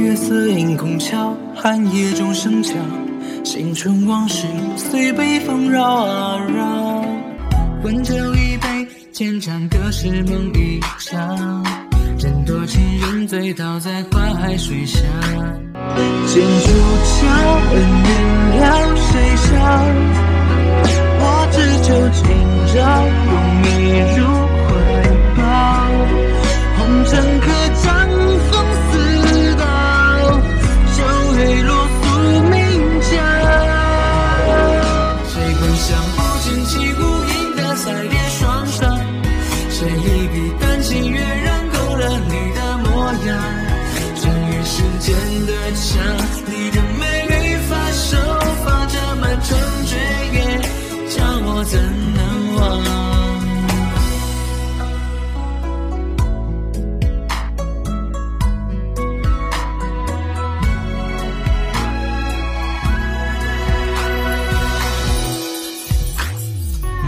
月色映空桥，寒夜钟声敲，青春往事随北风绕啊绕。温酒一杯，浅唱歌是梦一场，人多情人醉倒在花海水下。剑出鞘，恩怨了间的墙，你的美丽发手放着满城绝艳，叫我怎能忘？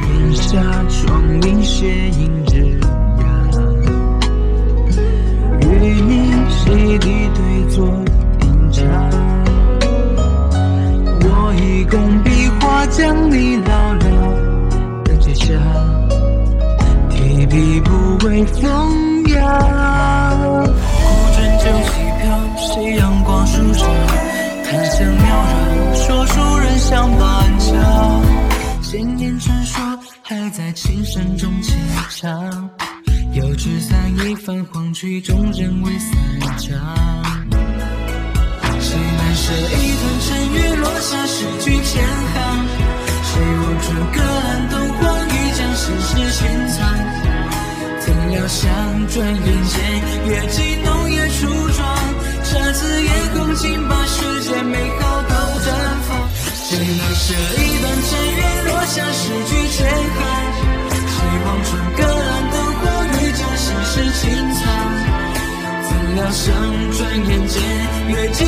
檐下窗明斜映画将你老了的记下，提笔不为风雅。古镇酒旗飘，斜阳光舒照？檀香缭绕，说书人相伴桥。千年传说还在琴声中轻唱，油纸伞一泛黄曲终人未散场。想，转眼间月季浓叶初妆，姹紫夜空尽把世间美好都绽放。谁难舍一段尘缘落下诗句千行？谁望穿隔岸灯火欲将心事寻藏？怎料想，转眼间月季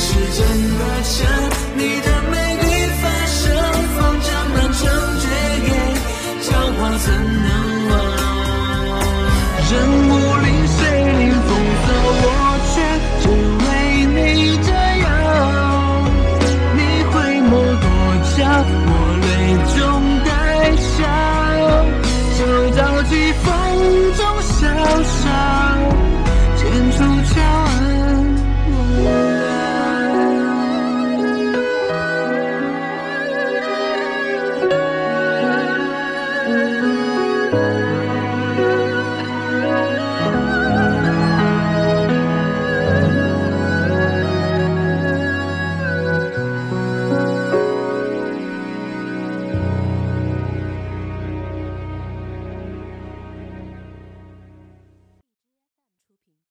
是真的墙你的美丽发生，放着满城绝艳，叫我怎能忘？任武林谁领风骚，我却只为你折腰。你回眸多娇，我泪中。